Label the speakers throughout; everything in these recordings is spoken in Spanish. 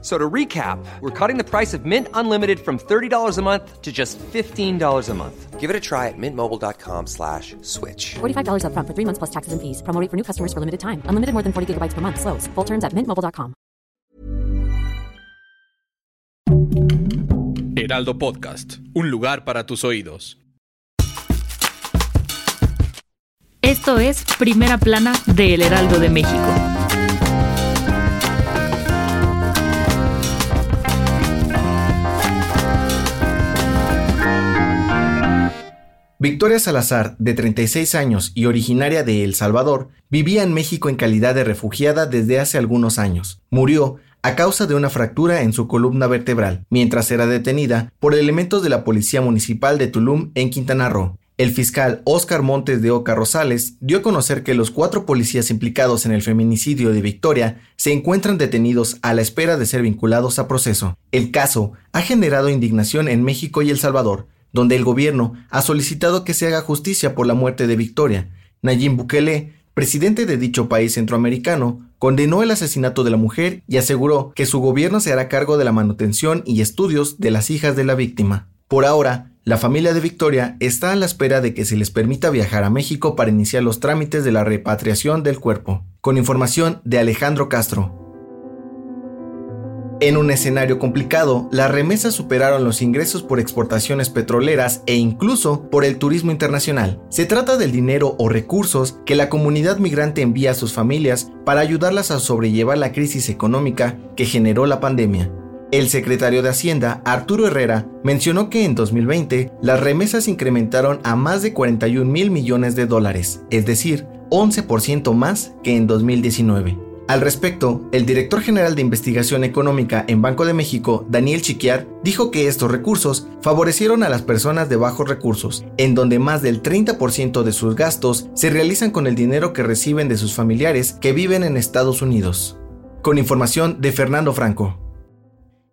Speaker 1: So to recap, we're cutting the price of Mint Unlimited from $30 a month to just $15 a month.
Speaker 2: Give it a try at mintmobile.com slash switch.
Speaker 3: $45 upfront for three months plus taxes and fees. Promo rate for new customers for limited time. Unlimited more than 40 gigabytes per month. Slows. Full terms at mintmobile.com.
Speaker 4: Heraldo Podcast, un lugar para tus oídos.
Speaker 5: Esto es Primera Plana de El Heraldo de México.
Speaker 6: Victoria Salazar, de 36 años y originaria de El Salvador, vivía en México en calidad de refugiada desde hace algunos años. Murió a causa de una fractura en su columna vertebral, mientras era detenida por elementos de la Policía Municipal de Tulum en Quintana Roo. El fiscal Óscar Montes de Oca Rosales dio a conocer que los cuatro policías implicados en el feminicidio de Victoria se encuentran detenidos a la espera de ser vinculados a proceso. El caso ha generado indignación en México y El Salvador, donde el gobierno ha solicitado que se haga justicia por la muerte de Victoria. Nayib Bukele, presidente de dicho país centroamericano, condenó el asesinato de la mujer y aseguró que su gobierno se hará cargo de la manutención y estudios de las hijas de la víctima. Por ahora, la familia de Victoria está a la espera de que se les permita viajar a México para iniciar los trámites de la repatriación del cuerpo. Con información de Alejandro Castro. En un escenario complicado, las remesas superaron los ingresos por exportaciones petroleras e incluso por el turismo internacional. Se trata del dinero o recursos que la comunidad migrante envía a sus familias para ayudarlas a sobrellevar la crisis económica que generó la pandemia. El secretario de Hacienda, Arturo Herrera, mencionó que en 2020 las remesas incrementaron a más de 41 mil millones de dólares, es decir, 11% más que en 2019. Al respecto, el director general de investigación económica en Banco de México, Daniel Chiquiar, dijo que estos recursos favorecieron a las personas de bajos recursos, en donde más del 30% de sus gastos se realizan con el dinero que reciben de sus familiares que viven en Estados Unidos. Con información de Fernando Franco.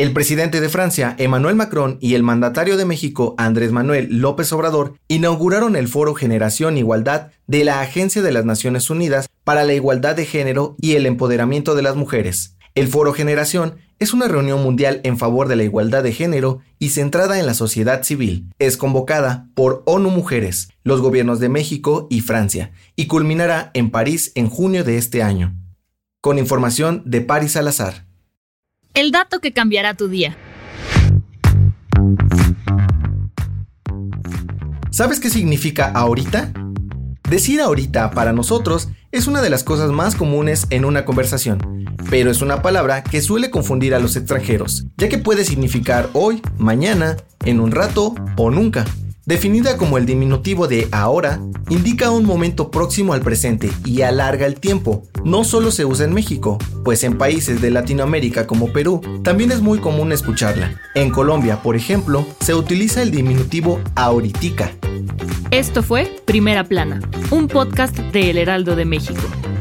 Speaker 6: El presidente de Francia, Emmanuel Macron, y el mandatario de México, Andrés Manuel López Obrador, inauguraron el foro Generación Igualdad de la Agencia de las Naciones Unidas para la Igualdad de Género y el Empoderamiento de las Mujeres. El foro Generación es una reunión mundial en favor de la igualdad de género y centrada en la sociedad civil. Es convocada por ONU Mujeres, los gobiernos de México y Francia, y culminará en París en junio de este año. Con información de Paris Salazar.
Speaker 5: El dato que cambiará tu día.
Speaker 6: ¿Sabes qué significa ahorita? Decir ahorita para nosotros es una de las cosas más comunes en una conversación, pero es una palabra que suele confundir a los extranjeros, ya que puede significar hoy, mañana, en un rato o nunca. Definida como el diminutivo de ahora, indica un momento próximo al presente y alarga el tiempo. No solo se usa en México, pues en países de Latinoamérica como Perú también es muy común escucharla. En Colombia, por ejemplo, se utiliza el diminutivo ahoritica.
Speaker 5: Esto fue Primera Plana, un podcast de El Heraldo de México.